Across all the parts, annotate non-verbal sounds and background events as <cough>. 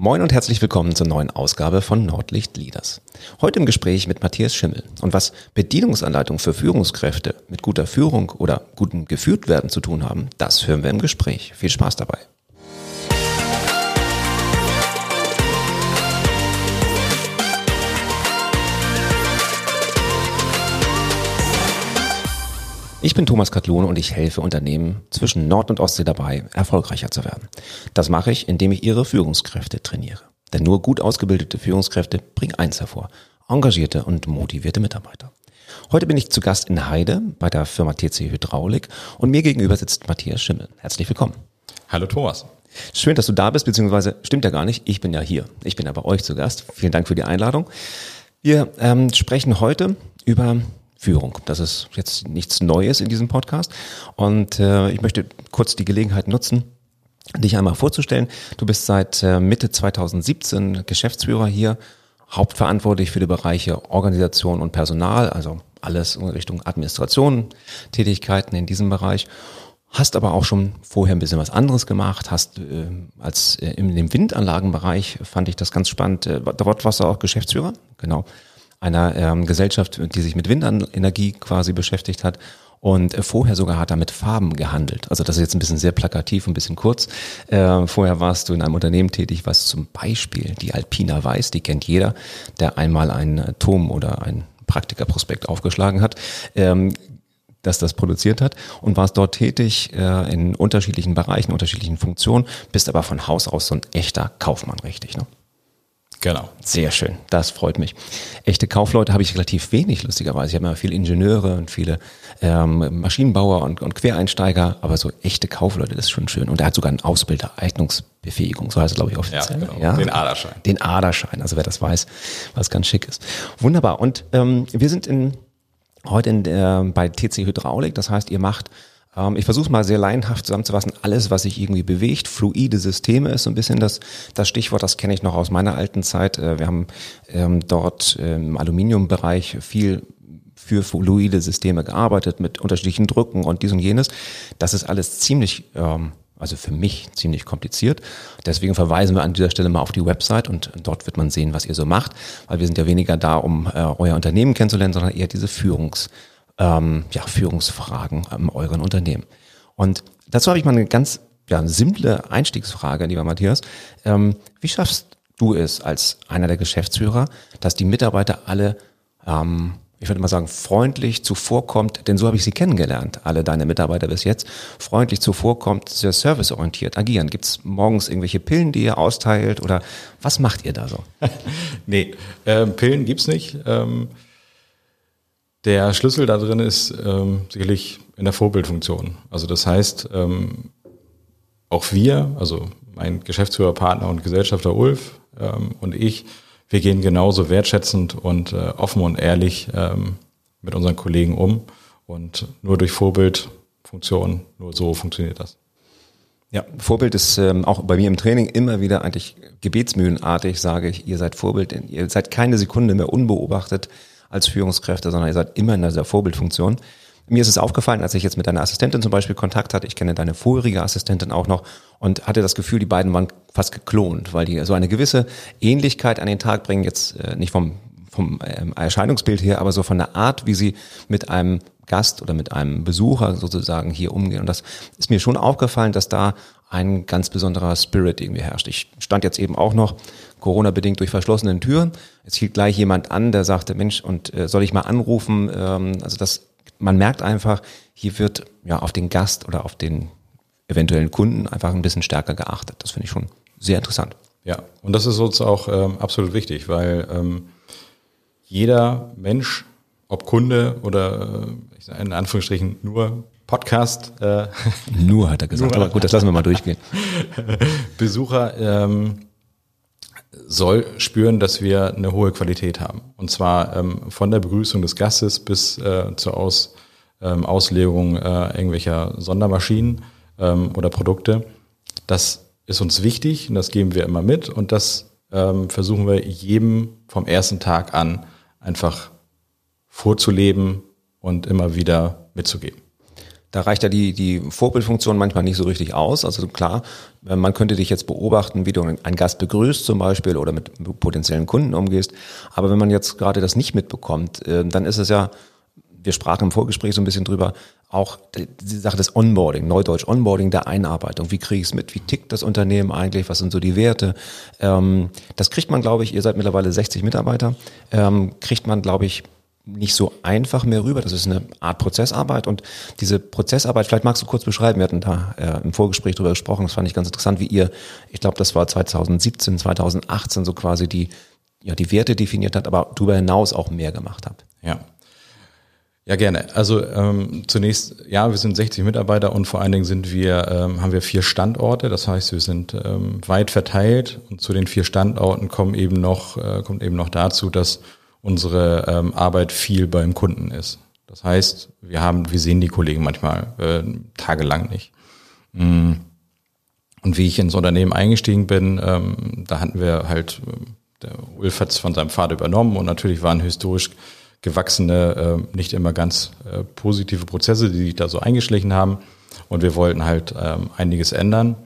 Moin und herzlich willkommen zur neuen Ausgabe von Nordlicht Leaders. Heute im Gespräch mit Matthias Schimmel. Und was Bedienungsanleitungen für Führungskräfte mit guter Führung oder gutem Geführtwerden zu tun haben, das hören wir im Gespräch. Viel Spaß dabei. Ich bin Thomas Katlone und ich helfe Unternehmen zwischen Nord- und Ostsee dabei, erfolgreicher zu werden. Das mache ich, indem ich ihre Führungskräfte trainiere. Denn nur gut ausgebildete Führungskräfte bringen eins hervor, engagierte und motivierte Mitarbeiter. Heute bin ich zu Gast in Heide bei der Firma TC Hydraulik und mir gegenüber sitzt Matthias Schimmel. Herzlich willkommen. Hallo Thomas. Schön, dass du da bist, beziehungsweise stimmt ja gar nicht, ich bin ja hier. Ich bin ja bei euch zu Gast. Vielen Dank für die Einladung. Wir ähm, sprechen heute über Führung. Das ist jetzt nichts Neues in diesem Podcast. Und äh, ich möchte kurz die Gelegenheit nutzen, dich einmal vorzustellen. Du bist seit äh, Mitte 2017 Geschäftsführer hier, hauptverantwortlich für die Bereiche Organisation und Personal, also alles in Richtung Administration, Tätigkeiten in diesem Bereich. Hast aber auch schon vorher ein bisschen was anderes gemacht, hast äh, als äh, in dem Windanlagenbereich fand ich das ganz spannend. Äh, dort warst du auch Geschäftsführer, genau einer ähm, Gesellschaft, die sich mit Windenergie quasi beschäftigt hat. Und äh, vorher sogar hat er mit Farben gehandelt. Also das ist jetzt ein bisschen sehr plakativ, ein bisschen kurz. Äh, vorher warst du in einem Unternehmen tätig, was zum Beispiel die Alpina Weiß, die kennt jeder, der einmal einen Turm oder ein Praktikerprospekt aufgeschlagen hat. Ähm, dass das produziert hat und warst dort tätig äh, in unterschiedlichen Bereichen, unterschiedlichen Funktionen, bist aber von Haus aus so ein echter Kaufmann, richtig, ne? Genau. Sehr schön. Das freut mich. Echte Kaufleute habe ich relativ wenig, lustigerweise. Ich habe immer viele Ingenieure und viele ähm, Maschinenbauer und, und Quereinsteiger, aber so echte Kaufleute, das ist schon schön. Und er hat sogar einen Ausbilder, Eignungsbefähigung, so heißt es, glaube ich, offiziell. Ja, genau. ja? Den Aderschein. Den Aderschein, also wer das weiß, was ganz schick ist. Wunderbar. Und ähm, wir sind in, heute in, äh, bei TC Hydraulik, das heißt, ihr macht ähm, ich versuche mal sehr laienhaft zusammenzufassen. Alles, was sich irgendwie bewegt, fluide Systeme ist so ein bisschen das, das Stichwort. Das kenne ich noch aus meiner alten Zeit. Äh, wir haben ähm, dort im Aluminiumbereich viel für fluide Systeme gearbeitet mit unterschiedlichen Drücken und dies und jenes. Das ist alles ziemlich ähm, also für mich ziemlich kompliziert. Deswegen verweisen wir an dieser Stelle mal auf die Website und dort wird man sehen, was ihr so macht, weil wir sind ja weniger da, um äh, euer Unternehmen kennenzulernen, sondern eher diese Führungs- ähm, ja, Führungsfragen in euren Unternehmen. Und dazu habe ich mal eine ganz ja, simple Einstiegsfrage, lieber Matthias. Ähm, wie schaffst du es als einer der Geschäftsführer, dass die Mitarbeiter alle, ähm, ich würde mal sagen, freundlich zuvorkommt, denn so habe ich sie kennengelernt, alle deine Mitarbeiter bis jetzt, freundlich zuvorkommt, sehr serviceorientiert agieren. Gibt es morgens irgendwelche Pillen, die ihr austeilt oder was macht ihr da so? <laughs> nee, äh, Pillen gibt's nicht. Ähm der Schlüssel da drin ist ähm, sicherlich in der Vorbildfunktion. Also das heißt, ähm, auch wir, also mein Geschäftsführer, Partner und Gesellschafter Ulf ähm, und ich, wir gehen genauso wertschätzend und äh, offen und ehrlich ähm, mit unseren Kollegen um. Und nur durch Vorbildfunktion, nur so funktioniert das. Ja, Vorbild ist ähm, auch bei mir im Training immer wieder eigentlich gebetsmühlenartig, sage ich, ihr seid Vorbild, ihr seid keine Sekunde mehr unbeobachtet als Führungskräfte, sondern ihr seid immer in dieser Vorbildfunktion. Mir ist es aufgefallen, als ich jetzt mit deiner Assistentin zum Beispiel Kontakt hatte, ich kenne deine vorherige Assistentin auch noch und hatte das Gefühl, die beiden waren fast geklont, weil die so eine gewisse Ähnlichkeit an den Tag bringen, jetzt äh, nicht vom, vom ähm, Erscheinungsbild her, aber so von der Art, wie sie mit einem Gast oder mit einem Besucher sozusagen hier umgehen. Und das ist mir schon aufgefallen, dass da ein ganz besonderer Spirit irgendwie herrscht. Ich stand jetzt eben auch noch Corona-bedingt durch verschlossenen Türen. Es hielt gleich jemand an, der sagte, Mensch, und äh, soll ich mal anrufen? Ähm, also das, man merkt einfach, hier wird ja auf den Gast oder auf den eventuellen Kunden einfach ein bisschen stärker geachtet. Das finde ich schon sehr interessant. Ja, und das ist uns auch ähm, absolut wichtig, weil ähm, jeder Mensch, ob Kunde oder äh, ich sage in Anführungsstrichen nur Podcast. Äh, nur hat er gesagt, aber gut, das lassen wir mal durchgehen. <laughs> Besucher ähm, soll spüren, dass wir eine hohe Qualität haben. Und zwar ähm, von der Begrüßung des Gastes bis äh, zur Aus, ähm, Auslegung äh, irgendwelcher Sondermaschinen ähm, oder Produkte. Das ist uns wichtig und das geben wir immer mit und das ähm, versuchen wir jedem vom ersten Tag an einfach vorzuleben und immer wieder mitzugeben. Da reicht ja die, die Vorbildfunktion manchmal nicht so richtig aus. Also klar, man könnte dich jetzt beobachten, wie du einen Gast begrüßt zum Beispiel oder mit potenziellen Kunden umgehst. Aber wenn man jetzt gerade das nicht mitbekommt, äh, dann ist es ja, wir sprachen im Vorgespräch so ein bisschen drüber, auch die Sache des Onboarding, Neudeutsch Onboarding der Einarbeitung. Wie kriege ich es mit? Wie tickt das Unternehmen eigentlich? Was sind so die Werte? Ähm, das kriegt man, glaube ich, ihr seid mittlerweile 60 Mitarbeiter, ähm, kriegt man, glaube ich, nicht so einfach mehr rüber. Das ist eine Art Prozessarbeit und diese Prozessarbeit, vielleicht magst du kurz beschreiben, wir hatten da äh, im Vorgespräch drüber gesprochen, das fand ich ganz interessant, wie ihr, ich glaube, das war 2017, 2018 so quasi die, ja, die Werte definiert hat, aber darüber hinaus auch mehr gemacht habt. Ja. Ja, gerne. Also ähm, zunächst, ja, wir sind 60 Mitarbeiter und vor allen Dingen sind wir, ähm, haben wir vier Standorte. Das heißt, wir sind ähm, weit verteilt und zu den vier Standorten kommen eben noch, äh, kommt eben noch dazu, dass unsere ähm, Arbeit viel beim Kunden ist. Das heißt, wir haben, wir sehen die Kollegen manchmal äh, tagelang nicht. Mm. Und wie ich ins Unternehmen eingestiegen bin, ähm, da hatten wir halt, äh, der Ulf hat es von seinem Vater übernommen und natürlich waren historisch gewachsene, äh, nicht immer ganz äh, positive Prozesse, die sich da so eingeschlichen haben. Und wir wollten halt ähm, einiges ändern.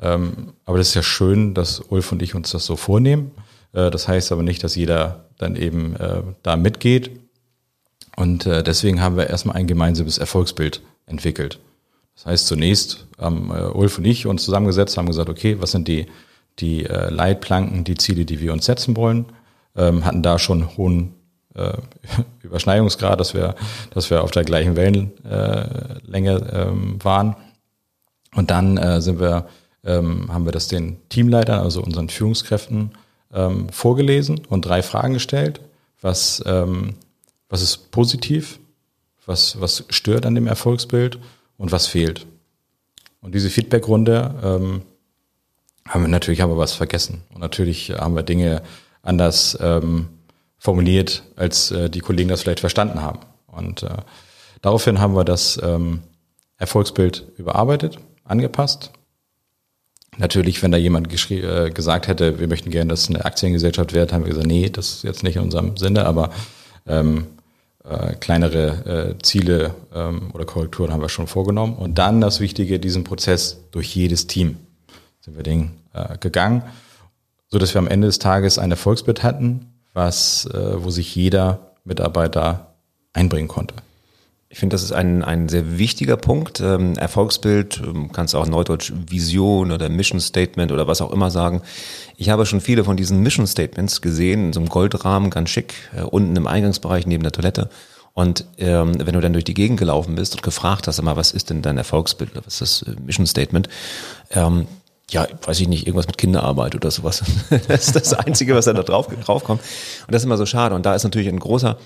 Ähm, aber das ist ja schön, dass Ulf und ich uns das so vornehmen. Äh, das heißt aber nicht, dass jeder dann eben äh, da mitgeht. Und äh, deswegen haben wir erstmal ein gemeinsames Erfolgsbild entwickelt. Das heißt, zunächst haben Ulf und ich uns zusammengesetzt, haben gesagt, okay, was sind die, die Leitplanken, die Ziele, die wir uns setzen wollen, ähm, hatten da schon hohen äh, <laughs> Überschneidungsgrad, dass wir, dass wir auf der gleichen Wellenlänge äh, ähm, waren. Und dann sind wir, ähm, haben wir das den Teamleitern, also unseren Führungskräften, ähm, vorgelesen und drei Fragen gestellt. Was, ähm, was ist positiv? Was, was stört an dem Erfolgsbild? Und was fehlt? Und diese Feedbackrunde ähm, haben wir natürlich haben wir was vergessen. Und natürlich haben wir Dinge anders ähm, formuliert, als äh, die Kollegen das vielleicht verstanden haben. Und äh, daraufhin haben wir das ähm, Erfolgsbild überarbeitet, angepasst Natürlich, wenn da jemand äh, gesagt hätte, wir möchten gerne, dass es eine Aktiengesellschaft wird, haben wir gesagt, nee, das ist jetzt nicht in unserem Sinne, aber ähm, äh, kleinere äh, Ziele ähm, oder Korrekturen haben wir schon vorgenommen. Und dann das Wichtige, diesen Prozess durch jedes Team sind wir den äh, gegangen, so dass wir am Ende des Tages ein Erfolgsbild hatten, was, äh, wo sich jeder Mitarbeiter einbringen konnte. Ich finde, das ist ein, ein sehr wichtiger Punkt. Ähm, Erfolgsbild, ähm, kannst auch neudeutsch Vision oder Mission Statement oder was auch immer sagen. Ich habe schon viele von diesen Mission Statements gesehen, in so einem Goldrahmen, ganz schick, äh, unten im Eingangsbereich neben der Toilette. Und ähm, wenn du dann durch die Gegend gelaufen bist und gefragt hast, immer, was ist denn dein Erfolgsbild oder was ist das äh, Mission Statement, ähm, ja, weiß ich nicht, irgendwas mit Kinderarbeit oder sowas. <laughs> das ist das Einzige, was da drauf, drauf kommt. Und das ist immer so schade. Und da ist natürlich ein großer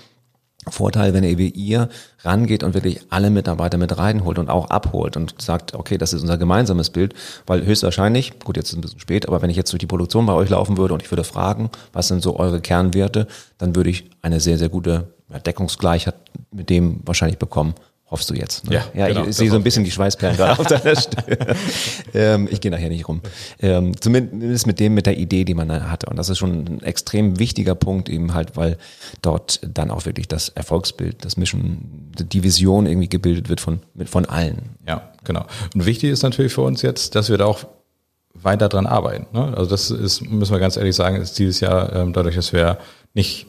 Vorteil, wenn ihr wie ihr rangeht und wirklich alle Mitarbeiter mit reinholt und auch abholt und sagt, okay, das ist unser gemeinsames Bild, weil höchstwahrscheinlich, gut, jetzt ist es ein bisschen spät, aber wenn ich jetzt durch die Produktion bei euch laufen würde und ich würde fragen, was sind so eure Kernwerte, dann würde ich eine sehr, sehr gute Deckungsgleichheit mit dem wahrscheinlich bekommen, hoffst du jetzt. Ne? Ja, ja genau, ich sehe so ein bisschen die Schweißperlen gerade auf deiner Stirn. <laughs> ähm, ich gehe nachher nicht rum. Ähm, zumindest mit dem, mit der Idee, die man da hatte. Und das ist schon ein extrem wichtiger Punkt, eben halt, weil dort dann auch wirklich das Erfolgsbild, das Mission, die Vision irgendwie gebildet wird von, von allen. Ja, genau. Und wichtig ist natürlich für uns jetzt, dass wir da auch weiter dran arbeiten. Ne? Also das ist, müssen wir ganz ehrlich sagen, ist dieses Jahr ähm, dadurch, dass wir nicht,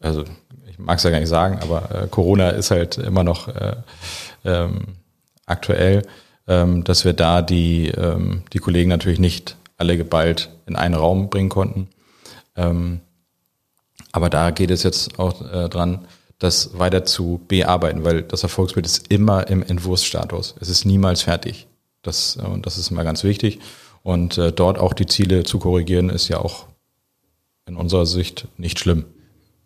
also ich mag es ja gar nicht sagen, aber äh, Corona ist halt immer noch äh, ähm, aktuell, ähm, dass wir da die, ähm, die Kollegen natürlich nicht alle geballt in einen Raum bringen konnten. Ähm, aber da geht es jetzt auch äh, dran, das weiter zu bearbeiten, weil das Erfolgsbild ist immer im Entwurfsstatus. Es ist niemals fertig. Das, äh, das ist immer ganz wichtig. Und äh, dort auch die Ziele zu korrigieren, ist ja auch in unserer Sicht nicht schlimm.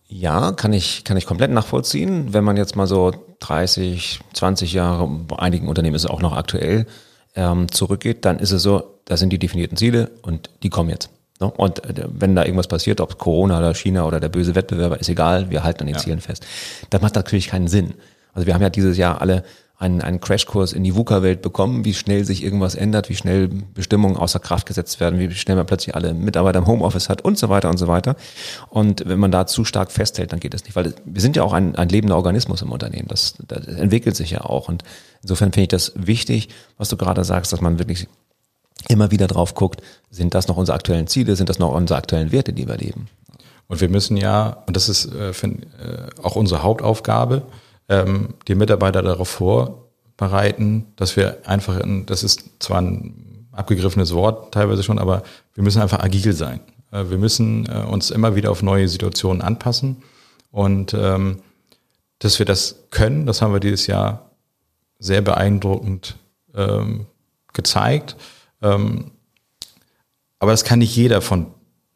Ja, kann ich, kann ich komplett nachvollziehen. Wenn man jetzt mal so 30, 20 Jahre, bei einigen Unternehmen ist es auch noch aktuell, ähm, zurückgeht, dann ist es so, da sind die definierten Ziele und die kommen jetzt. Ne? Und äh, wenn da irgendwas passiert, ob Corona oder China oder der böse Wettbewerber, ist egal, wir halten an den ja. Zielen fest. Das macht natürlich keinen Sinn. Also wir haben ja dieses Jahr alle einen, einen Crashkurs in die VUCA-Welt bekommen, wie schnell sich irgendwas ändert, wie schnell Bestimmungen außer Kraft gesetzt werden, wie schnell man plötzlich alle Mitarbeiter im Homeoffice hat und so weiter und so weiter. Und wenn man da zu stark festhält, dann geht es nicht, weil wir sind ja auch ein, ein lebender Organismus im Unternehmen. Das, das entwickelt sich ja auch. Und insofern finde ich das wichtig, was du gerade sagst, dass man wirklich immer wieder drauf guckt, sind das noch unsere aktuellen Ziele, sind das noch unsere aktuellen Werte, die wir leben. Und wir müssen ja, und das ist äh, find, äh, auch unsere Hauptaufgabe, ähm, die Mitarbeiter darauf vorbereiten, dass wir einfach, in, das ist zwar ein abgegriffenes Wort teilweise schon, aber wir müssen einfach agil sein. Äh, wir müssen äh, uns immer wieder auf neue Situationen anpassen und ähm, dass wir das können, das haben wir dieses Jahr sehr beeindruckend ähm, gezeigt. Ähm, aber das kann nicht jeder von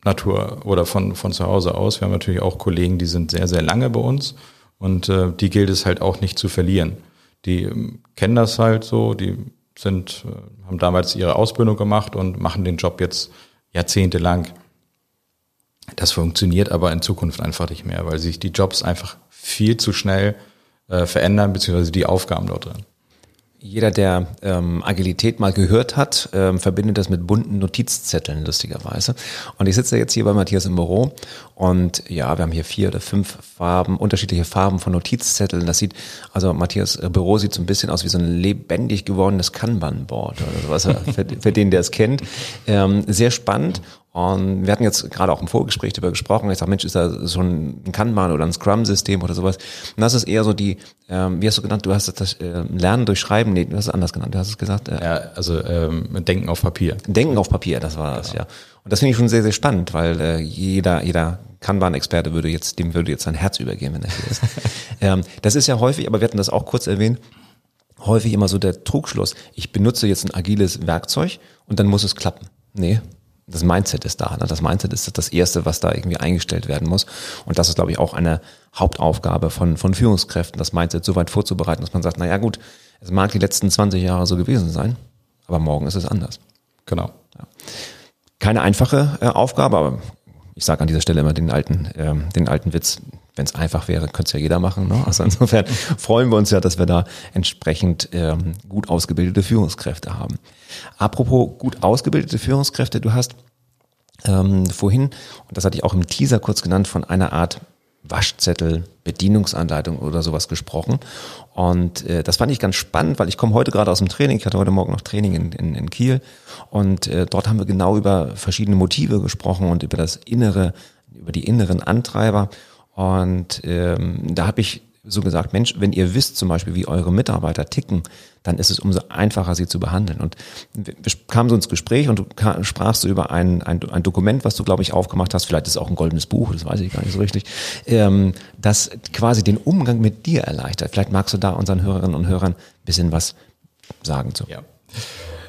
Natur oder von, von zu Hause aus. Wir haben natürlich auch Kollegen, die sind sehr, sehr lange bei uns und äh, die gilt es halt auch nicht zu verlieren. Die ähm, kennen das halt so, die sind, äh, haben damals ihre Ausbildung gemacht und machen den Job jetzt jahrzehntelang. Das funktioniert aber in Zukunft einfach nicht mehr, weil sich die Jobs einfach viel zu schnell äh, verändern, beziehungsweise die Aufgaben dort drin. Jeder, der ähm, Agilität mal gehört hat, ähm, verbindet das mit bunten Notizzetteln, lustigerweise. Und ich sitze jetzt hier bei Matthias im Büro und ja, wir haben hier vier oder fünf Farben, unterschiedliche Farben von Notizzetteln. Das sieht, also Matthias äh, Büro sieht so ein bisschen aus wie so ein lebendig gewordenes Kanban-Board oder sowas, für, für den, der es kennt. Ähm, sehr spannend und wir hatten jetzt gerade auch im Vorgespräch darüber gesprochen. Ich sage, Mensch, ist da schon ein Kanban oder ein Scrum-System oder sowas? Und das ist eher so die, ähm, wie hast du genannt? Du hast das äh, Lernen durch Schreiben, nee, du hast es anders genannt. Du hast es gesagt. Äh, ja, also ähm, Denken auf Papier. Denken auf Papier, das war das, genau. ja. Und das finde ich schon sehr, sehr spannend, weil äh, jeder, jeder Kanban-Experte würde jetzt, dem würde jetzt sein Herz übergehen, wenn er hier ist. <laughs> ähm, das ist ja häufig, aber wir hatten das auch kurz erwähnt, häufig immer so der Trugschluss. Ich benutze jetzt ein agiles Werkzeug und dann muss es klappen. Nee, das Mindset ist da. Ne? Das Mindset ist das Erste, was da irgendwie eingestellt werden muss. Und das ist, glaube ich, auch eine Hauptaufgabe von, von Führungskräften, das Mindset so weit vorzubereiten, dass man sagt, na ja gut, es mag die letzten 20 Jahre so gewesen sein, aber morgen ist es anders. Genau. Ja. Keine einfache äh, Aufgabe, aber ich sage an dieser Stelle immer den alten, ähm, den alten Witz, wenn es einfach wäre, könnte es ja jeder machen. Ne? Also insofern freuen wir uns ja, dass wir da entsprechend ähm, gut ausgebildete Führungskräfte haben. Apropos gut ausgebildete Führungskräfte, du hast ähm, vorhin, und das hatte ich auch im Teaser kurz genannt, von einer Art Waschzettel, Bedienungsanleitung oder sowas gesprochen. Und äh, das fand ich ganz spannend, weil ich komme heute gerade aus dem Training, ich hatte heute Morgen noch Training in, in, in Kiel und äh, dort haben wir genau über verschiedene Motive gesprochen und über das innere, über die inneren Antreiber. Und ähm, da habe ich so gesagt, Mensch, wenn ihr wisst zum Beispiel, wie eure Mitarbeiter ticken, dann ist es umso einfacher, sie zu behandeln. Und wir kamen so ins Gespräch und du sprachst so über ein, ein, ein Dokument, was du, glaube ich, aufgemacht hast, vielleicht ist es auch ein goldenes Buch, das weiß ich gar nicht so richtig, ähm, das quasi den Umgang mit dir erleichtert. Vielleicht magst du da unseren Hörerinnen und Hörern ein bisschen was sagen zu. Ja,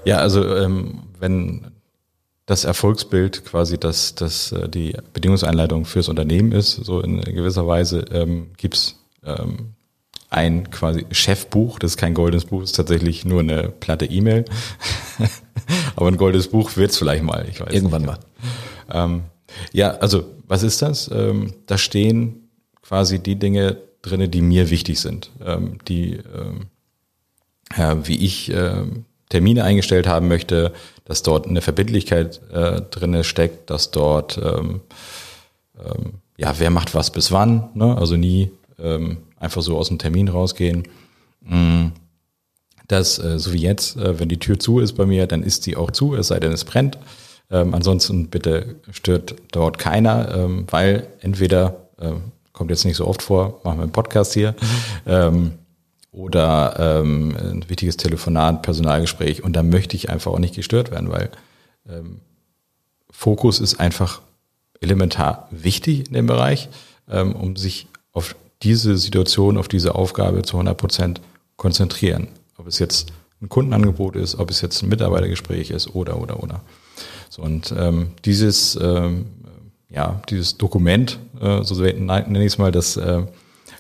ja also ähm, wenn das Erfolgsbild quasi das, das äh, die Bedingungseinleitung fürs Unternehmen ist, so in gewisser Weise ähm, gibt's ähm, ein quasi Chefbuch, das ist kein goldenes Buch, ist tatsächlich nur eine platte E-Mail. <laughs> Aber ein goldenes Buch wird's vielleicht mal, ich weiß Irgendwann nicht. mal. Ähm, ja, also was ist das? Ähm, da stehen quasi die Dinge drinne, die mir wichtig sind, ähm, die ähm, ja, wie ich äh, Termine eingestellt haben möchte, dass dort eine Verbindlichkeit äh, drinne steckt, dass dort ähm, ähm, ja wer macht was bis wann, ne? also nie ähm, einfach so aus dem Termin rausgehen. Mm, das, äh, so wie jetzt, äh, wenn die Tür zu ist bei mir, dann ist sie auch zu, es sei denn, es brennt. Ähm, ansonsten bitte stört dort keiner, ähm, weil entweder, äh, kommt jetzt nicht so oft vor, machen wir einen Podcast hier, ähm, oder ähm, ein wichtiges Telefonat, Personalgespräch und da möchte ich einfach auch nicht gestört werden, weil ähm, Fokus ist einfach elementar wichtig in dem Bereich, ähm, um sich auf diese Situation, auf diese Aufgabe zu 100 Prozent konzentrieren. Ob es jetzt ein Kundenangebot ist, ob es jetzt ein Mitarbeitergespräch ist oder, oder, oder. So, und ähm, dieses, ähm, ja, dieses Dokument, äh, so nenne ich es mal, das äh,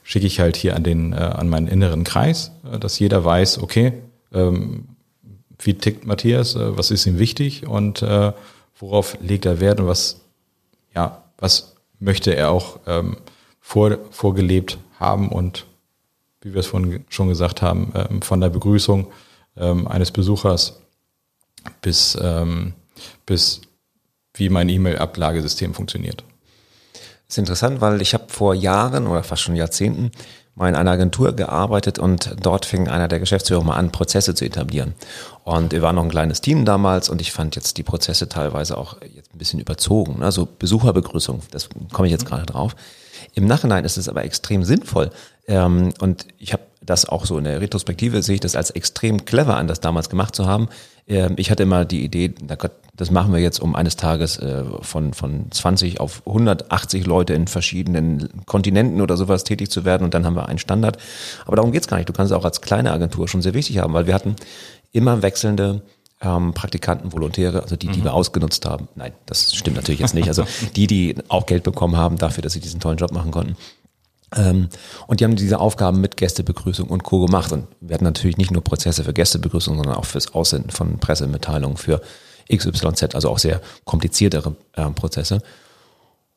schicke ich halt hier an den, äh, an meinen inneren Kreis, äh, dass jeder weiß, okay, ähm, wie tickt Matthias, äh, was ist ihm wichtig und äh, worauf legt er Wert und was, ja, was möchte er auch ähm, vor, vorgelebt haben und wie wir es vorhin schon gesagt haben, ähm, von der Begrüßung ähm, eines Besuchers bis, ähm, bis wie mein E-Mail-Ablagesystem funktioniert. Ist interessant, weil ich habe vor Jahren oder fast schon Jahrzehnten mal in einer Agentur gearbeitet und dort fing einer der Geschäftsführer mal an, Prozesse zu etablieren. Und wir waren noch ein kleines Team damals und ich fand jetzt die Prozesse teilweise auch jetzt ein bisschen überzogen. Also Besucherbegrüßung, das komme ich jetzt gerade drauf. Im Nachhinein ist es aber extrem sinnvoll. Ähm, und ich habe das auch so in der Retrospektive sehe ich das als extrem clever an, das damals gemacht zu haben. Ähm, ich hatte immer die Idee, das machen wir jetzt, um eines Tages äh, von, von 20 auf 180 Leute in verschiedenen Kontinenten oder sowas tätig zu werden und dann haben wir einen Standard. Aber darum geht's gar nicht. Du kannst es auch als kleine Agentur schon sehr wichtig haben, weil wir hatten immer wechselnde ähm, Praktikanten, Volontäre, also die, die mhm. wir ausgenutzt haben. Nein, das stimmt natürlich jetzt nicht. Also <laughs> die, die auch Geld bekommen haben dafür, dass sie diesen tollen Job machen konnten. Ähm, und die haben diese Aufgaben mit Gästebegrüßung und Co. gemacht. Und wir hatten natürlich nicht nur Prozesse für Gästebegrüßung, sondern auch fürs Aussenden von Pressemitteilungen für XYZ, also auch sehr kompliziertere äh, Prozesse.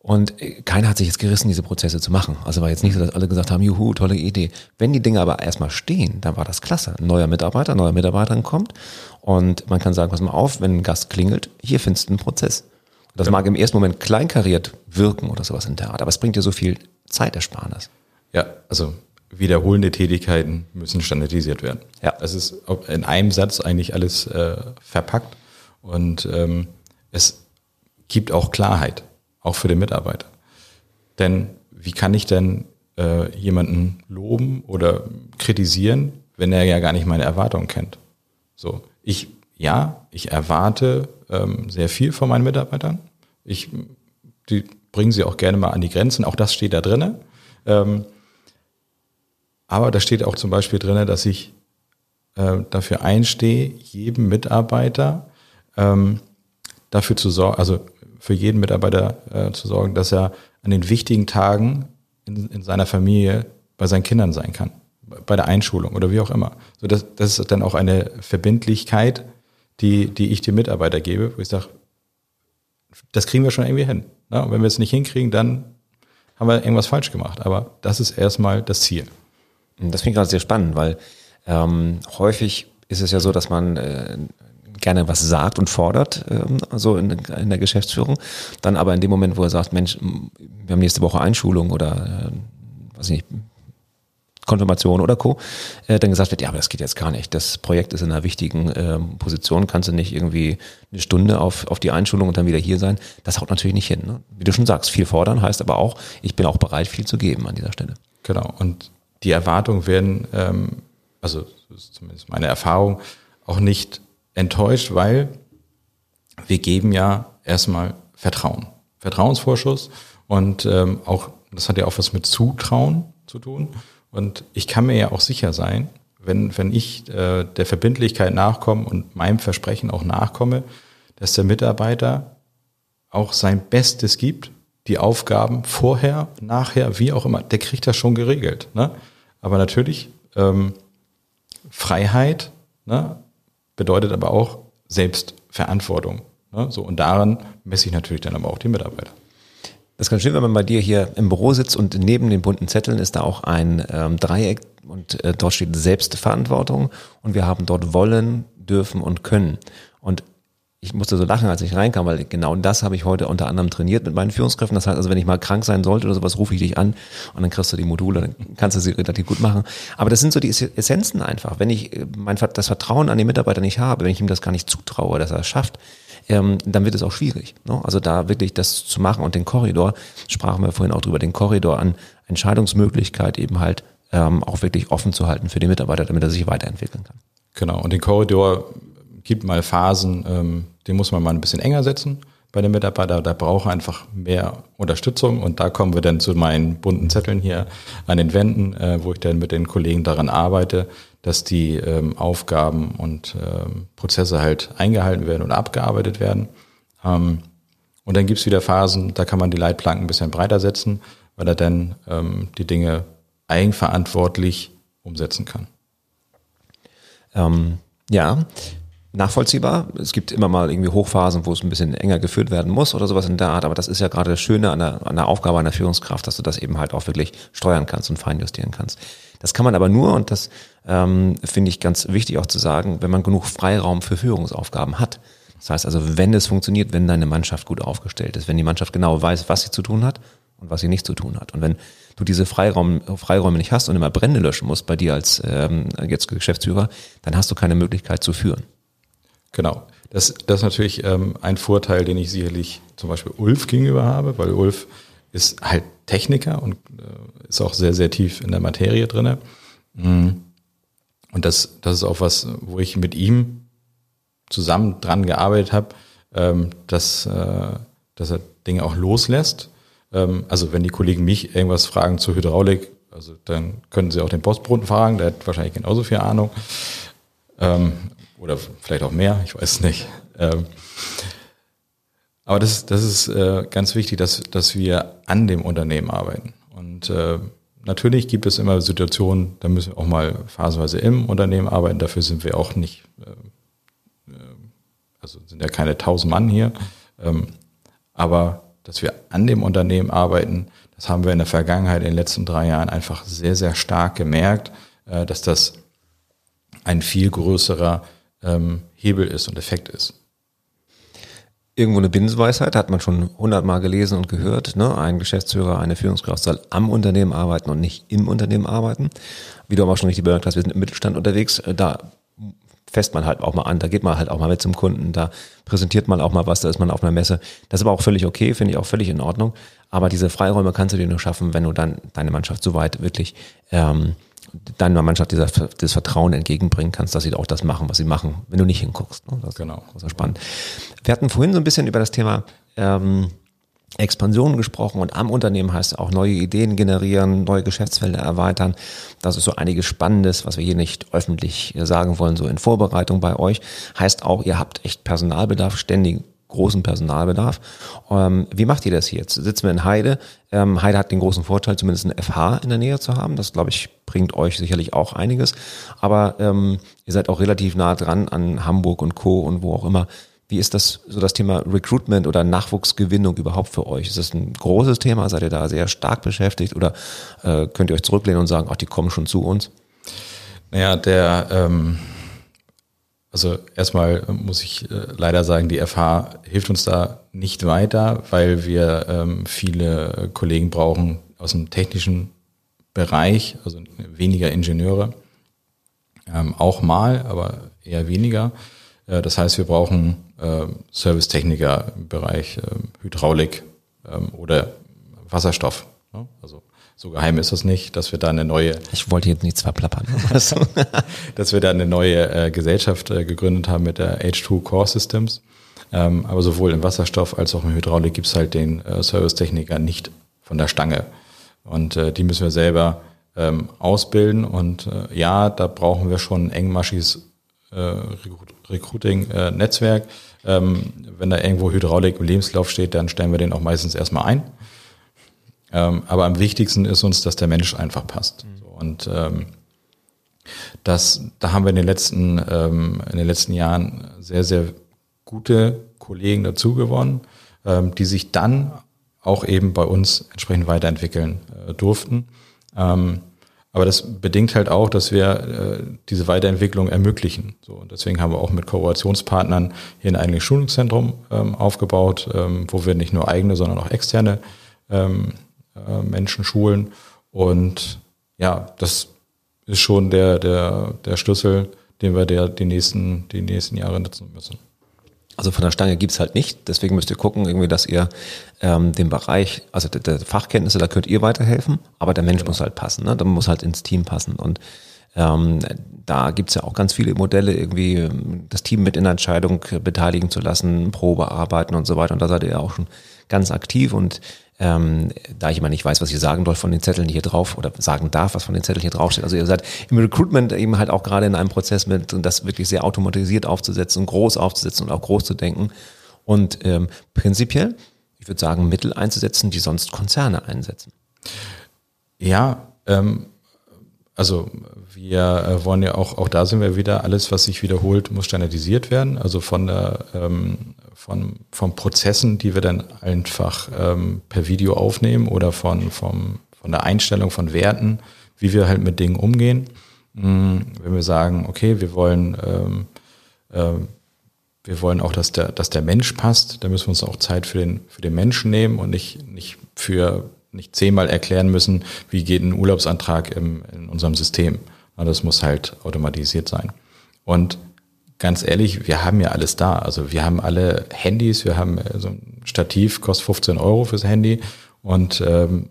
Und äh, keiner hat sich jetzt gerissen, diese Prozesse zu machen. Also war jetzt nicht so, dass alle gesagt haben, juhu, tolle Idee. Wenn die Dinge aber erstmal stehen, dann war das klasse. Ein neuer Mitarbeiter, ein neuer Mitarbeiterin kommt und man kann sagen, pass mal auf, wenn ein Gast klingelt, hier findest du einen Prozess. Das ja. mag im ersten Moment kleinkariert wirken oder sowas in der Art, aber es bringt dir so viel Zeitersparnis. Ja, also wiederholende Tätigkeiten müssen standardisiert werden. Ja. Es ist in einem Satz eigentlich alles äh, verpackt und ähm, es gibt auch Klarheit auch für den Mitarbeiter. Denn wie kann ich denn äh, jemanden loben oder kritisieren, wenn er ja gar nicht meine Erwartungen kennt? So, ich, ja, ich erwarte ähm, sehr viel von meinen Mitarbeitern. Ich, die bringen sie auch gerne mal an die Grenzen. Auch das steht da drinne. Ähm, aber da steht auch zum Beispiel drinne, dass ich äh, dafür einstehe, jedem Mitarbeiter ähm, dafür zu sorgen, also für jeden Mitarbeiter äh, zu sorgen, dass er an den wichtigen Tagen in, in seiner Familie bei seinen Kindern sein kann, bei der Einschulung oder wie auch immer. So das, das ist dann auch eine Verbindlichkeit, die, die ich dem Mitarbeiter gebe, wo ich sage, das kriegen wir schon irgendwie hin. Ne? Und wenn wir es nicht hinkriegen, dann haben wir irgendwas falsch gemacht. Aber das ist erstmal das Ziel. Das finde ich gerade sehr spannend, weil ähm, häufig ist es ja so, dass man äh, gerne was sagt und fordert, ähm, also in, in, der Geschäftsführung. Dann aber in dem Moment, wo er sagt, Mensch, wir haben nächste Woche Einschulung oder äh, weiß nicht, Konfirmation oder Co., äh, dann gesagt wird, ja, aber das geht jetzt gar nicht. Das Projekt ist in einer wichtigen äh, Position, kannst du nicht irgendwie eine Stunde auf, auf die Einschulung und dann wieder hier sein. Das haut natürlich nicht hin. Ne? Wie du schon sagst, viel fordern heißt aber auch, ich bin auch bereit, viel zu geben an dieser Stelle. Genau. Und die Erwartungen werden, ähm, also zumindest meine Erfahrung, auch nicht enttäuscht, weil wir geben ja erstmal Vertrauen. Vertrauensvorschuss und ähm, auch, das hat ja auch was mit Zutrauen zu tun. Und ich kann mir ja auch sicher sein, wenn, wenn ich äh, der Verbindlichkeit nachkomme und meinem Versprechen auch nachkomme, dass der Mitarbeiter auch sein Bestes gibt, die Aufgaben vorher, nachher, wie auch immer, der kriegt das schon geregelt. Ne? Aber natürlich ähm, Freiheit, ne? Bedeutet aber auch Selbstverantwortung. Ne? So, und daran messe ich natürlich dann aber auch die Mitarbeiter. Das kann schön, wenn man bei dir hier im Büro sitzt und neben den bunten Zetteln ist da auch ein ähm, Dreieck und äh, dort steht Selbstverantwortung und wir haben dort wollen, dürfen und können. Und ich musste so lachen, als ich reinkam, weil genau das habe ich heute unter anderem trainiert mit meinen Führungskräften. Das heißt also, wenn ich mal krank sein sollte oder sowas, rufe ich dich an und dann kriegst du die Module, dann kannst du sie relativ gut machen. Aber das sind so die Essenzen einfach. Wenn ich äh, mein, das Vertrauen an den Mitarbeiter nicht habe, wenn ich ihm das gar nicht zutraue, dass er es schafft, ähm, dann wird es auch schwierig. Ne? Also da wirklich das zu machen und den Korridor, sprachen wir vorhin auch drüber, den Korridor an Entscheidungsmöglichkeit eben halt ähm, auch wirklich offen zu halten für den Mitarbeiter, damit er sich weiterentwickeln kann. Genau, und den Korridor gibt mal Phasen, ähm, den muss man mal ein bisschen enger setzen bei den Mitarbeitern. Da braucht einfach mehr Unterstützung und da kommen wir dann zu meinen bunten Zetteln hier an den Wänden, äh, wo ich dann mit den Kollegen daran arbeite, dass die ähm, Aufgaben und ähm, Prozesse halt eingehalten werden und abgearbeitet werden. Ähm, und dann gibt's wieder Phasen, da kann man die Leitplanken ein bisschen breiter setzen, weil er dann ähm, die Dinge eigenverantwortlich umsetzen kann. Ähm, ja, nachvollziehbar. Es gibt immer mal irgendwie Hochphasen, wo es ein bisschen enger geführt werden muss oder sowas in der Art, aber das ist ja gerade das Schöne an der, an der Aufgabe einer Führungskraft, dass du das eben halt auch wirklich steuern kannst und feinjustieren kannst. Das kann man aber nur, und das ähm, finde ich ganz wichtig auch zu sagen, wenn man genug Freiraum für Führungsaufgaben hat. Das heißt also, wenn es funktioniert, wenn deine Mannschaft gut aufgestellt ist, wenn die Mannschaft genau weiß, was sie zu tun hat und was sie nicht zu tun hat. Und wenn du diese Freiraum, Freiräume nicht hast und immer Brände löschen musst bei dir als ähm, jetzt Geschäftsführer, dann hast du keine Möglichkeit zu führen. Genau. Das, das ist natürlich ähm, ein Vorteil, den ich sicherlich zum Beispiel Ulf gegenüber habe, weil Ulf ist halt Techniker und äh, ist auch sehr, sehr tief in der Materie drinne. Mhm. Und das, das ist auch was, wo ich mit ihm zusammen dran gearbeitet habe, ähm, dass, äh, dass er Dinge auch loslässt. Ähm, also wenn die Kollegen mich irgendwas fragen zur Hydraulik, also dann können sie auch den Postboten fragen, der hat wahrscheinlich genauso viel Ahnung. Ähm, oder vielleicht auch mehr, ich weiß nicht. Ähm, aber das, das ist äh, ganz wichtig, dass, dass wir an dem Unternehmen arbeiten. Und äh, natürlich gibt es immer Situationen, da müssen wir auch mal phasenweise im Unternehmen arbeiten. Dafür sind wir auch nicht, äh, äh also sind ja keine tausend Mann hier. Ähm, aber dass wir an dem Unternehmen arbeiten, das haben wir in der Vergangenheit, in den letzten drei Jahren einfach sehr, sehr stark gemerkt, äh, dass das ein viel größerer ähm, Hebel ist und Effekt ist. Irgendwo eine Binsenweisheit, hat man schon hundertmal gelesen und gehört. Ne? Ein Geschäftsführer, eine Führungskraft soll am Unternehmen arbeiten und nicht im Unternehmen arbeiten. Wie du aber schon richtig bemerkt hast, wir sind im Mittelstand unterwegs. Äh, da fest man halt auch mal an, da geht man halt auch mal mit zum Kunden, da präsentiert man auch mal was, da ist man auf einer Messe. Das ist aber auch völlig okay, finde ich auch völlig in Ordnung. Aber diese Freiräume kannst du dir nur schaffen, wenn du dann deine Mannschaft so weit wirklich ähm, deiner Mannschaft dieser, das Vertrauen entgegenbringen kannst, dass sie auch das machen, was sie machen, wenn du nicht hinguckst. Ne? Das genau. ist so spannend. Wir hatten vorhin so ein bisschen über das Thema ähm, Expansion gesprochen und am Unternehmen heißt auch neue Ideen generieren, neue Geschäftsfelder erweitern. Das ist so einiges Spannendes, was wir hier nicht öffentlich sagen wollen, so in Vorbereitung bei euch. Heißt auch, ihr habt echt Personalbedarf, ständig großen Personalbedarf. Ähm, wie macht ihr das? Jetzt sitzen wir in Heide. Ähm, Heide hat den großen Vorteil, zumindest ein FH in der Nähe zu haben. Das, glaube ich, bringt euch sicherlich auch einiges. Aber ähm, ihr seid auch relativ nah dran an Hamburg und Co. und wo auch immer. Wie ist das so das Thema Recruitment oder Nachwuchsgewinnung überhaupt für euch? Ist das ein großes Thema? Seid ihr da sehr stark beschäftigt oder äh, könnt ihr euch zurücklehnen und sagen, ach, die kommen schon zu uns? Naja, der ähm, also erstmal muss ich äh, leider sagen, die FH hilft uns da nicht weiter, weil wir ähm, viele Kollegen brauchen aus dem technischen Bereich, also weniger Ingenieure. Ähm, auch mal, aber eher weniger. Äh, das heißt, wir brauchen äh, Servicetechniker im Bereich Hydraulik ähm, oder Wasserstoff. Ne? Also so geheim ist es nicht, dass wir da eine neue. Ich wollte jetzt nichts verplappern. <laughs> dass wir da eine neue äh, Gesellschaft äh, gegründet haben mit der H2 Core Systems. Ähm, aber sowohl im Wasserstoff als auch im Hydraulik gibt es halt den äh, Servicetechniker nicht von der Stange. Und äh, die müssen wir selber ähm, ausbilden. Und äh, ja, da brauchen wir schon ein engmaschiges äh, Recruiting-Netzwerk. Ähm, wenn da irgendwo Hydraulik im Lebenslauf steht, dann stellen wir den auch meistens erstmal ein ähm, aber am wichtigsten ist uns, dass der Mensch einfach passt. Mhm. Und ähm, das, da haben wir in den letzten, ähm, in den letzten Jahren sehr, sehr gute Kollegen dazu gewonnen, ähm, die sich dann auch eben bei uns entsprechend weiterentwickeln äh, durften. Ähm, aber das bedingt halt auch, dass wir äh, diese Weiterentwicklung ermöglichen. So, und deswegen haben wir auch mit Kooperationspartnern hier ein eigenes Schulungszentrum ähm, aufgebaut, ähm, wo wir nicht nur eigene, sondern auch externe ähm, äh, Menschen schulen. Und ja, das ist schon der, der, der Schlüssel, den wir der, die, nächsten, die nächsten Jahre nutzen müssen. Also von der Stange gibt's halt nicht. Deswegen müsst ihr gucken, irgendwie, dass ihr ähm, den Bereich, also der, der Fachkenntnisse, da könnt ihr weiterhelfen, aber der Mensch genau. muss halt passen, ne? Der muss halt ins Team passen. Und ähm, da gibt's ja auch ganz viele Modelle, irgendwie das Team mit in der Entscheidung beteiligen zu lassen, Probe arbeiten und so weiter. Und da seid ihr ja auch schon ganz aktiv und ähm, da ich immer nicht weiß, was ich sagen soll von den Zetteln hier drauf oder sagen darf, was von den Zetteln hier draufsteht. Also ihr seid im Recruitment eben halt auch gerade in einem Prozess mit, das wirklich sehr automatisiert aufzusetzen, groß aufzusetzen und auch groß zu denken. Und ähm, prinzipiell, ich würde sagen, Mittel einzusetzen, die sonst Konzerne einsetzen. Ja, ähm, also wir äh, wollen ja auch, auch da sind wir wieder, alles, was sich wiederholt, muss standardisiert werden. Also von der, ähm, von, von Prozessen, die wir dann einfach ähm, per Video aufnehmen oder von, vom, von der Einstellung von Werten, wie wir halt mit Dingen umgehen. Mhm, wenn wir sagen, okay, wir wollen, ähm, äh, wir wollen auch, dass der, dass der Mensch passt, dann müssen wir uns auch Zeit für den, für den Menschen nehmen und nicht, nicht für nicht zehnmal erklären müssen, wie geht ein Urlaubsantrag im, in unserem System. Das muss halt automatisiert sein. Und ganz ehrlich, wir haben ja alles da. Also wir haben alle Handys, wir haben äh, so ein Stativ, kostet 15 Euro fürs Handy und ähm,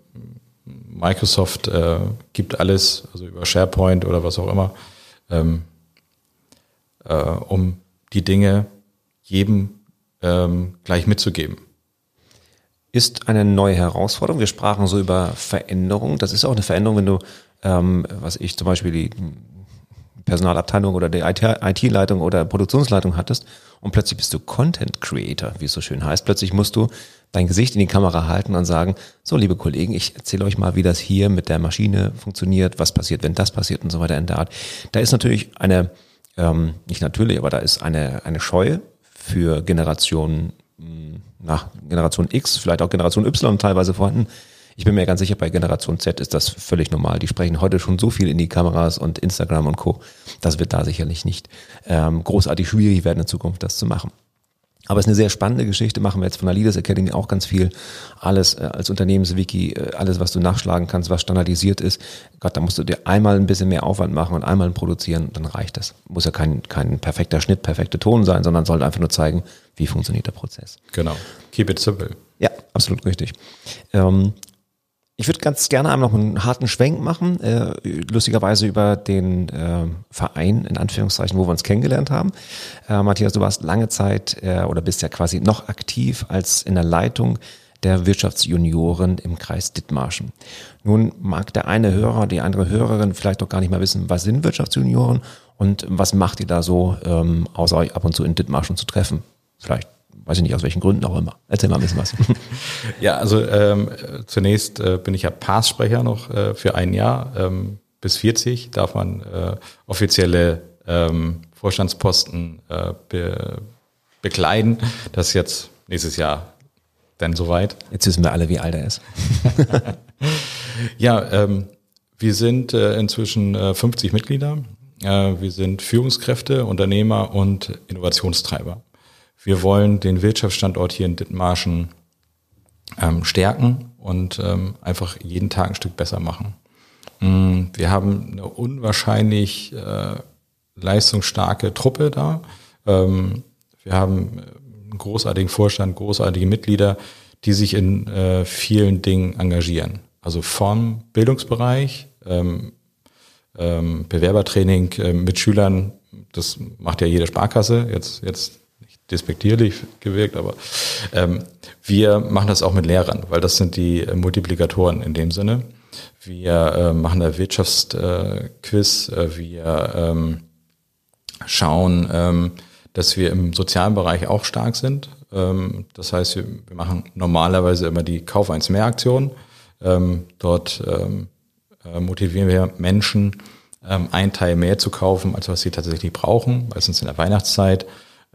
Microsoft äh, gibt alles, also über SharePoint oder was auch immer, ähm, äh, um die Dinge jedem ähm, gleich mitzugeben ist eine neue Herausforderung. Wir sprachen so über Veränderung. Das ist auch eine Veränderung, wenn du, ähm, was ich zum Beispiel die Personalabteilung oder die IT-Leitung oder Produktionsleitung hattest und plötzlich bist du Content Creator, wie es so schön heißt. Plötzlich musst du dein Gesicht in die Kamera halten und sagen, so liebe Kollegen, ich erzähle euch mal, wie das hier mit der Maschine funktioniert, was passiert, wenn das passiert und so weiter in der Art. Da ist natürlich eine, ähm, nicht natürlich, aber da ist eine, eine Scheue für Generationen nach Generation X, vielleicht auch Generation Y teilweise vorhanden. Ich bin mir ganz sicher, bei Generation Z ist das völlig normal. Die sprechen heute schon so viel in die Kameras und Instagram und Co. Das wird da sicherlich nicht ähm, großartig schwierig werden in Zukunft, das zu machen. Aber es ist eine sehr spannende Geschichte, machen wir jetzt von der Leaders Academy auch ganz viel. Alles äh, als Unternehmenswiki, äh, alles, was du nachschlagen kannst, was standardisiert ist. Gott, da musst du dir einmal ein bisschen mehr Aufwand machen und einmal produzieren, dann reicht das. Muss ja kein, kein perfekter Schnitt, perfekte Ton sein, sondern sollte einfach nur zeigen, wie funktioniert der Prozess. Genau. Keep it simple. Ja, absolut richtig. Ähm, ich würde ganz gerne einmal noch einen harten Schwenk machen, äh, lustigerweise über den äh, Verein, in Anführungszeichen, wo wir uns kennengelernt haben. Äh, Matthias, du warst lange Zeit äh, oder bist ja quasi noch aktiv als in der Leitung der Wirtschaftsjunioren im Kreis Dithmarschen. Nun mag der eine Hörer, die andere Hörerin vielleicht doch gar nicht mehr wissen, was sind Wirtschaftsjunioren und was macht ihr da so, ähm, außer euch ab und zu in Dithmarschen zu treffen? Vielleicht weiß ich nicht aus welchen Gründen auch immer. Erzähl mal ein bisschen was. <laughs> ja, also ähm, zunächst äh, bin ich ja Passsprecher noch äh, für ein Jahr. Ähm, bis 40 darf man äh, offizielle ähm, Vorstandsposten äh, be bekleiden. Das ist jetzt nächstes Jahr dann soweit. Jetzt wissen wir alle, wie alt er ist. <laughs> ja, ähm, wir sind äh, inzwischen äh, 50 Mitglieder. Äh, wir sind Führungskräfte, Unternehmer und Innovationstreiber. Wir wollen den Wirtschaftsstandort hier in Dithmarschen ähm, stärken und ähm, einfach jeden Tag ein Stück besser machen. Mm, wir haben eine unwahrscheinlich äh, leistungsstarke Truppe da. Ähm, wir haben einen großartigen Vorstand, großartige Mitglieder, die sich in äh, vielen Dingen engagieren. Also vom Bildungsbereich, ähm, ähm, Bewerbertraining äh, mit Schülern, das macht ja jede Sparkasse. Jetzt, jetzt despektierlich gewirkt, aber ähm, wir machen das auch mit Lehrern, weil das sind die äh, Multiplikatoren in dem Sinne. Wir äh, machen da Wirtschaftsquiz, äh, wir ähm, schauen, ähm, dass wir im sozialen Bereich auch stark sind. Ähm, das heißt, wir, wir machen normalerweise immer die Kauf eins mehr Aktion. Ähm, dort ähm, äh, motivieren wir Menschen, ähm, einen Teil mehr zu kaufen, als was sie tatsächlich brauchen, meistens in der Weihnachtszeit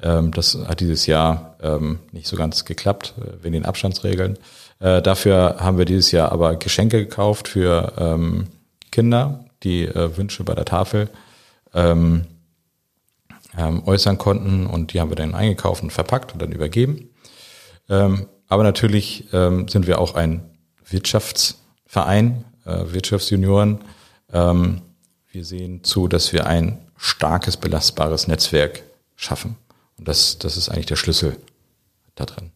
das hat dieses Jahr ähm, nicht so ganz geklappt, äh, wegen den Abstandsregeln. Äh, dafür haben wir dieses Jahr aber Geschenke gekauft für ähm, Kinder, die äh, Wünsche bei der Tafel ähm, ähm, äußern konnten und die haben wir dann eingekauft und verpackt und dann übergeben. Ähm, aber natürlich ähm, sind wir auch ein Wirtschaftsverein, Wirtschaftsjunioren. Ähm, wir sehen zu, dass wir ein starkes, belastbares Netzwerk schaffen. Und das, das ist eigentlich der Schlüssel da drin.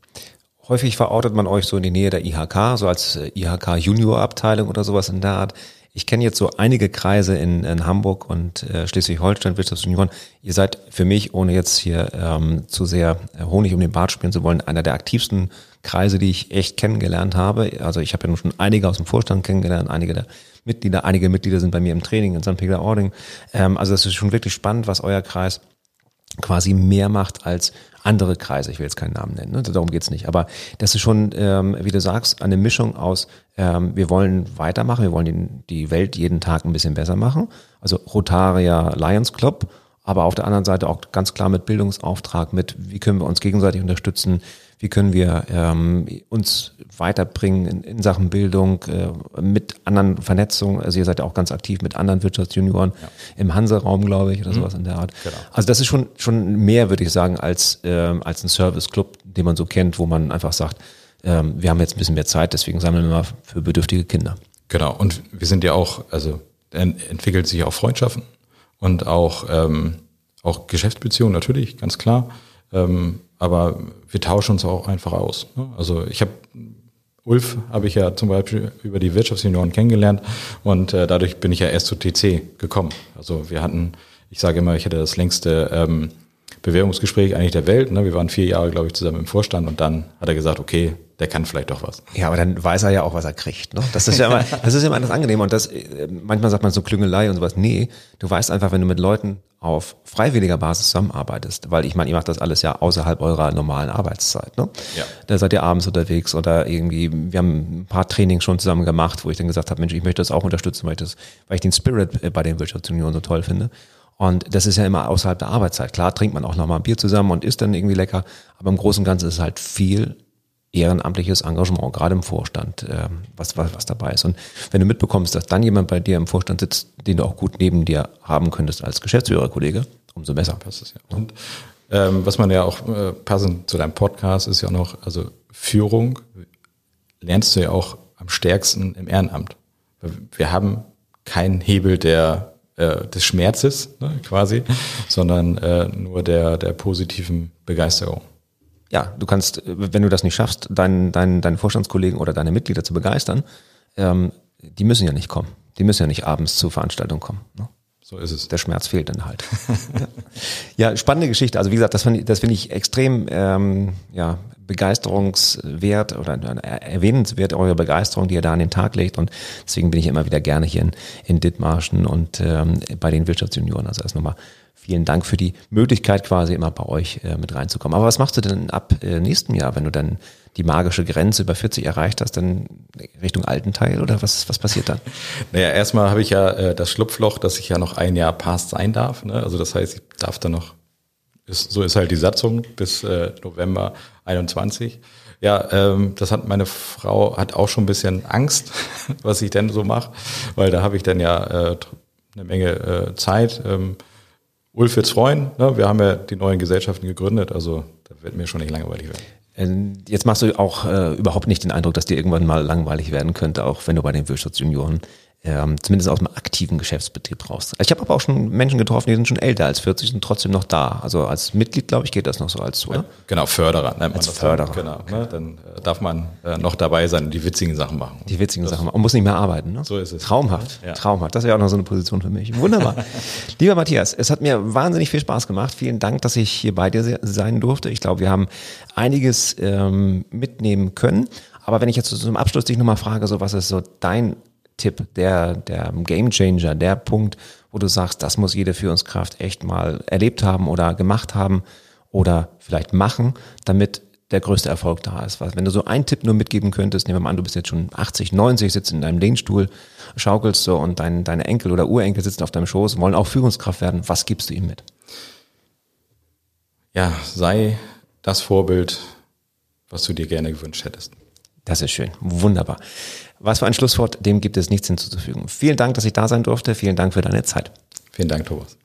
Häufig verortet man euch so in die Nähe der IHK, so als äh, IHK Junior Abteilung oder sowas in der Art. Ich kenne jetzt so einige Kreise in, in Hamburg und äh, Schleswig-Holstein Wirtschaftsunion. Ihr seid für mich, ohne jetzt hier ähm, zu sehr Honig um den Bart spielen zu wollen, einer der aktivsten Kreise, die ich echt kennengelernt habe. Also ich habe ja nun schon einige aus dem Vorstand kennengelernt, einige der Mitglieder, einige Mitglieder sind bei mir im Training in St. Peter-Ording. Ähm, also das ist schon wirklich spannend, was euer Kreis quasi mehr macht als andere Kreise. Ich will jetzt keinen Namen nennen, ne? darum geht's nicht. Aber das ist schon, ähm, wie du sagst, eine Mischung aus, ähm, wir wollen weitermachen, wir wollen die, die Welt jeden Tag ein bisschen besser machen. Also Rotaria Lions Club, aber auf der anderen Seite auch ganz klar mit Bildungsauftrag, mit wie können wir uns gegenseitig unterstützen, wie können wir ähm, uns weiterbringen in, in Sachen Bildung, äh, mit anderen Vernetzungen. Also ihr seid ja auch ganz aktiv mit anderen Wirtschaftsjunioren ja. im Hanseraum, glaube ich, oder mhm. sowas in der Art. Genau. Also das ist schon, schon mehr, würde ich sagen, als, äh, als ein Service-Club, den man so kennt, wo man einfach sagt, äh, wir haben jetzt ein bisschen mehr Zeit, deswegen sammeln wir mal für bedürftige Kinder. Genau, und wir sind ja auch, also entwickelt sich auch Freundschaften und auch, ähm, auch Geschäftsbeziehungen natürlich, ganz klar. Ähm, aber wir tauschen uns auch einfach aus. Ne? Also ich habe Ulf habe ich ja zum Beispiel über die Wirtschaftsunion kennengelernt und äh, dadurch bin ich ja erst zu TC gekommen. Also wir hatten, ich sage immer, ich hatte das längste ähm, Bewerbungsgespräch eigentlich der Welt. Ne? Wir waren vier Jahre, glaube ich, zusammen im Vorstand und dann hat er gesagt, okay, der kann vielleicht doch was. Ja, aber dann weiß er ja auch, was er kriegt. Ne? Das ist ja immer, <laughs> das ist immer das Angenehme. Und das, äh, manchmal sagt man so Klüngelei und sowas. Nee, du weißt einfach, wenn du mit Leuten auf freiwilliger Basis zusammenarbeitest, weil ich meine, ihr macht das alles ja außerhalb eurer normalen Arbeitszeit. Ne? Ja. Da seid ihr abends unterwegs oder irgendwie, wir haben ein paar Trainings schon zusammen gemacht, wo ich dann gesagt habe, Mensch, ich möchte das auch unterstützen, weil ich, das, weil ich den Spirit äh, bei den Wirtschaftsunionen so toll finde. Und das ist ja immer außerhalb der Arbeitszeit. Klar trinkt man auch nochmal ein Bier zusammen und isst dann irgendwie lecker, aber im Großen und Ganzen ist es halt viel ehrenamtliches Engagement, gerade im Vorstand, äh, was, was, was dabei ist. Und wenn du mitbekommst, dass dann jemand bei dir im Vorstand sitzt, den du auch gut neben dir haben könntest als Geschäftsführerkollege, umso besser. Passt es ja. Und ähm, was man ja auch äh, passend zu deinem Podcast ist ja auch noch, also Führung lernst du ja auch am stärksten im Ehrenamt. Wir haben keinen Hebel der äh, des Schmerzes ne, quasi, sondern äh, nur der der positiven Begeisterung ja, du kannst, wenn du das nicht schaffst, deinen, deinen, deinen Vorstandskollegen oder deine Mitglieder zu begeistern, ähm, die müssen ja nicht kommen. Die müssen ja nicht abends zur Veranstaltung kommen. Ne? So ist es. Der Schmerz fehlt dann halt. <laughs> ja, spannende Geschichte. Also wie gesagt, das finde ich, das finde ich extrem ähm, ja, begeisterungswert oder erwähnenswert, eure Begeisterung, die ihr da an den Tag legt. Und deswegen bin ich immer wieder gerne hier in, in Dithmarschen und ähm, bei den Wirtschaftsjunioren. Also erst nochmal vielen Dank für die Möglichkeit, quasi immer bei euch äh, mit reinzukommen. Aber was machst du denn ab äh, nächsten Jahr, wenn du dann die magische Grenze über 40 erreicht hast, dann Richtung alten Teil oder was, was passiert dann? <laughs> Naja, erstmal habe ich ja äh, das Schlupfloch, dass ich ja noch ein Jahr Past sein darf. Ne? Also das heißt, ich darf dann noch, ist, so ist halt die Satzung bis äh, November 21. Ja, ähm, das hat meine Frau hat auch schon ein bisschen Angst, <laughs> was ich denn so mache, weil da habe ich dann ja äh, eine Menge äh, Zeit. Ähm, Ulf wird's freuen. Ne? Wir haben ja die neuen Gesellschaften gegründet, also da wird mir schon nicht langweilig werden. Ähm, jetzt machst du auch äh, überhaupt nicht den Eindruck, dass dir irgendwann mal langweilig werden könnte, auch wenn du bei den Wirtschaftsjunioren ähm, zumindest aus dem aktiven Geschäftsbetrieb raus. Ich habe aber auch schon Menschen getroffen, die sind schon älter als 40, sind trotzdem noch da. Also als Mitglied, glaube ich, geht das noch so als, oder? Genau, Förderer nennt als. Förderer. Dann. Genau, ne? dann äh, darf man äh, noch dabei sein und die witzigen Sachen machen. Die witzigen das Sachen machen und muss nicht mehr arbeiten. Ne? So ist es. Traumhaft, ja. traumhaft. Das wäre auch noch so eine Position für mich. Wunderbar. <laughs> Lieber Matthias, es hat mir wahnsinnig viel Spaß gemacht. Vielen Dank, dass ich hier bei dir sein durfte. Ich glaube, wir haben einiges ähm, mitnehmen können. Aber wenn ich jetzt zum Abschluss dich nochmal frage, so was ist so dein Tipp, der, der Game Changer, der Punkt, wo du sagst, das muss jede Führungskraft echt mal erlebt haben oder gemacht haben oder vielleicht machen, damit der größte Erfolg da ist. Wenn du so einen Tipp nur mitgeben könntest, nehmen wir mal an, du bist jetzt schon 80, 90, sitzt in deinem Lehnstuhl, schaukelst so und dein, deine Enkel oder Urenkel sitzen auf deinem Schoß, wollen auch Führungskraft werden. Was gibst du ihm mit? Ja, sei das Vorbild, was du dir gerne gewünscht hättest. Das ist schön. Wunderbar. Was für ein Schlusswort, dem gibt es nichts hinzuzufügen. Vielen Dank, dass ich da sein durfte. Vielen Dank für deine Zeit. Vielen Dank, Thomas.